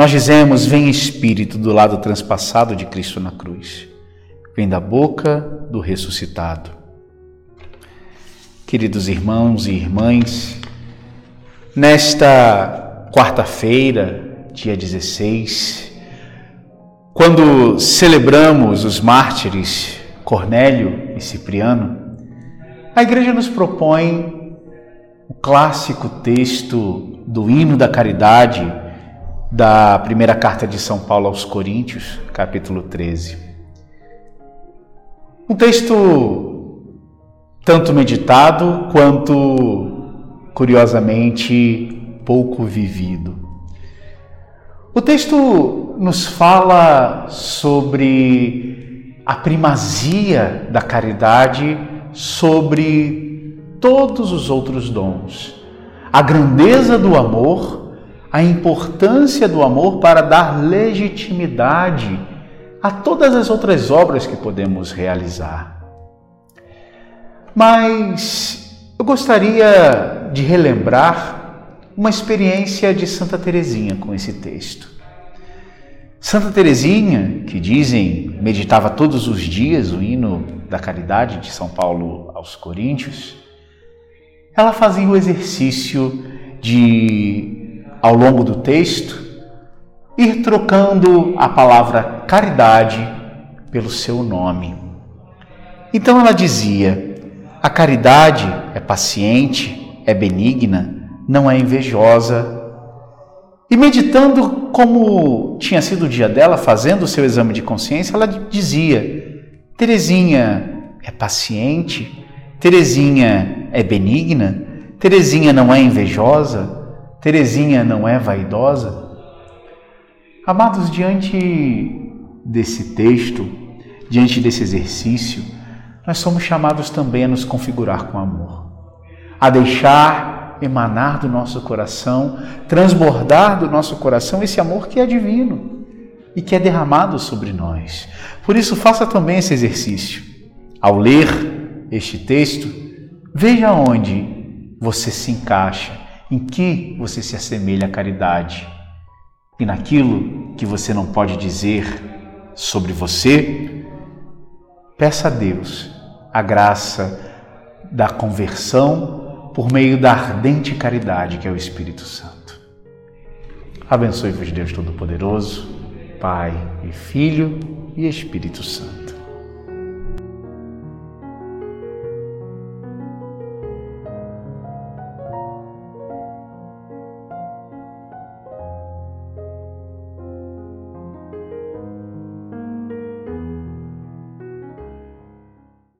Nós dizemos: Vem Espírito do lado transpassado de Cristo na cruz. Vem da boca do ressuscitado. Queridos irmãos e irmãs, nesta quarta-feira, dia 16, quando celebramos os mártires Cornélio e Cipriano, a igreja nos propõe o clássico texto do hino da caridade da primeira carta de São Paulo aos Coríntios, capítulo 13. Um texto tanto meditado quanto, curiosamente, pouco vivido. O texto nos fala sobre a primazia da caridade sobre todos os outros dons, a grandeza do amor a importância do amor para dar legitimidade a todas as outras obras que podemos realizar. Mas eu gostaria de relembrar uma experiência de Santa Teresinha com esse texto. Santa Teresinha, que dizem meditava todos os dias o hino da caridade de São Paulo aos Coríntios, ela fazia o exercício de ao longo do texto, ir trocando a palavra caridade pelo seu nome. Então ela dizia: a caridade é paciente, é benigna, não é invejosa. E meditando como tinha sido o dia dela, fazendo o seu exame de consciência, ela dizia: Terezinha é paciente, Terezinha é benigna, Terezinha não é invejosa, Terezinha não é vaidosa? Amados, diante desse texto, diante desse exercício, nós somos chamados também a nos configurar com amor, a deixar emanar do nosso coração, transbordar do nosso coração esse amor que é divino e que é derramado sobre nós. Por isso, faça também esse exercício. Ao ler este texto, veja onde você se encaixa em que você se assemelha à caridade? E naquilo que você não pode dizer sobre você, peça a Deus a graça da conversão por meio da ardente caridade que é o Espírito Santo. Abençoe-vos, Deus Todo-Poderoso, Pai e Filho e Espírito Santo.